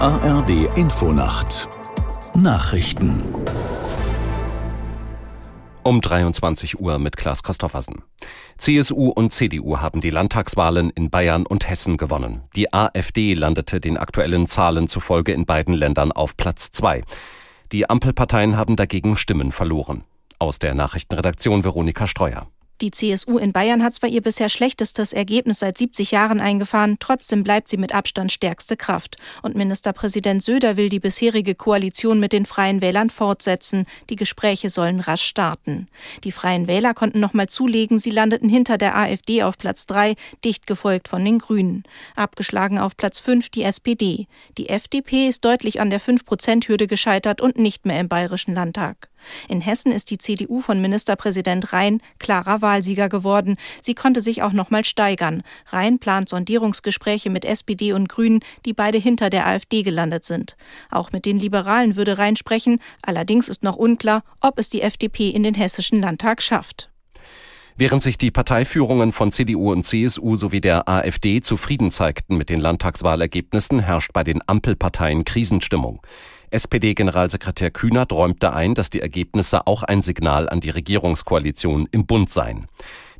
ARD Infonacht Nachrichten um 23 Uhr mit Klaas Christoffersen. CSU und CDU haben die Landtagswahlen in Bayern und Hessen gewonnen. Die AfD landete den aktuellen Zahlen zufolge in beiden Ländern auf Platz zwei. Die Ampelparteien haben dagegen Stimmen verloren. Aus der Nachrichtenredaktion Veronika Streuer. Die CSU in Bayern hat zwar ihr bisher schlechtestes Ergebnis seit 70 Jahren eingefahren, trotzdem bleibt sie mit Abstand stärkste Kraft. Und Ministerpräsident Söder will die bisherige Koalition mit den Freien Wählern fortsetzen. Die Gespräche sollen rasch starten. Die Freien Wähler konnten nochmal zulegen, sie landeten hinter der AfD auf Platz 3, dicht gefolgt von den Grünen. Abgeschlagen auf Platz 5 die SPD. Die FDP ist deutlich an der 5-Prozent-Hürde gescheitert und nicht mehr im Bayerischen Landtag. In Hessen ist die CDU von Ministerpräsident Rhein klarer Wahlsieger geworden. Sie konnte sich auch noch mal steigern. Rhein plant Sondierungsgespräche mit SPD und Grünen, die beide hinter der AfD gelandet sind. Auch mit den Liberalen würde Rhein sprechen. Allerdings ist noch unklar, ob es die FDP in den hessischen Landtag schafft. Während sich die Parteiführungen von CDU und CSU sowie der AfD zufrieden zeigten mit den Landtagswahlergebnissen, herrscht bei den Ampelparteien Krisenstimmung. SPD-Generalsekretär Kühnert räumte ein, dass die Ergebnisse auch ein Signal an die Regierungskoalition im Bund seien.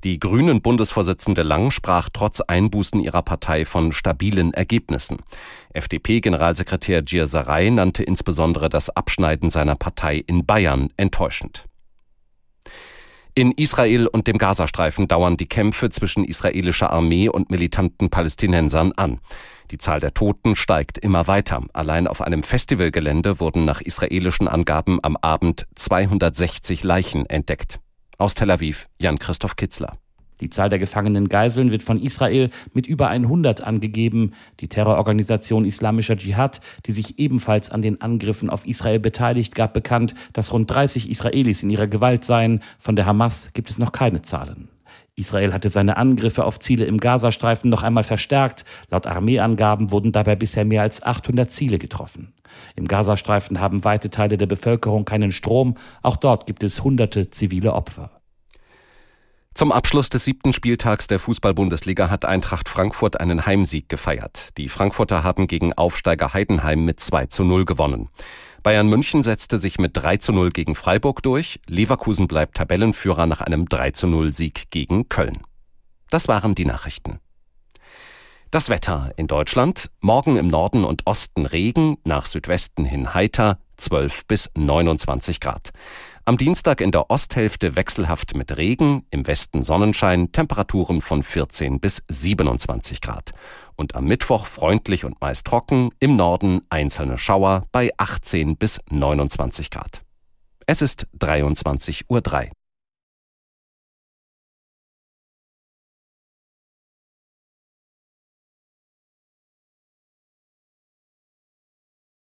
Die Grünen Bundesvorsitzende Lang sprach trotz Einbußen ihrer Partei von stabilen Ergebnissen. FDP-Generalsekretär Gierserei nannte insbesondere das Abschneiden seiner Partei in Bayern enttäuschend. In Israel und dem Gazastreifen dauern die Kämpfe zwischen israelischer Armee und militanten Palästinensern an. Die Zahl der Toten steigt immer weiter. Allein auf einem Festivalgelände wurden nach israelischen Angaben am Abend 260 Leichen entdeckt. Aus Tel Aviv Jan-Christoph Kitzler. Die Zahl der gefangenen Geiseln wird von Israel mit über 100 angegeben. Die Terrororganisation Islamischer Dschihad, die sich ebenfalls an den Angriffen auf Israel beteiligt, gab bekannt, dass rund 30 Israelis in ihrer Gewalt seien. Von der Hamas gibt es noch keine Zahlen. Israel hatte seine Angriffe auf Ziele im Gazastreifen noch einmal verstärkt. Laut Armeeangaben wurden dabei bisher mehr als 800 Ziele getroffen. Im Gazastreifen haben weite Teile der Bevölkerung keinen Strom. Auch dort gibt es hunderte zivile Opfer. Zum Abschluss des siebten Spieltags der Fußball-Bundesliga hat Eintracht Frankfurt einen Heimsieg gefeiert. Die Frankfurter haben gegen Aufsteiger Heidenheim mit 2 zu 0 gewonnen. Bayern München setzte sich mit 3 zu 0 gegen Freiburg durch. Leverkusen bleibt Tabellenführer nach einem 3 zu 0 Sieg gegen Köln. Das waren die Nachrichten. Das Wetter in Deutschland. Morgen im Norden und Osten Regen, nach Südwesten hin heiter, 12 bis 29 Grad. Am Dienstag in der Osthälfte wechselhaft mit Regen, im Westen Sonnenschein, Temperaturen von 14 bis 27 Grad. Und am Mittwoch freundlich und meist trocken, im Norden einzelne Schauer bei 18 bis 29 Grad. Es ist 23.03 Uhr.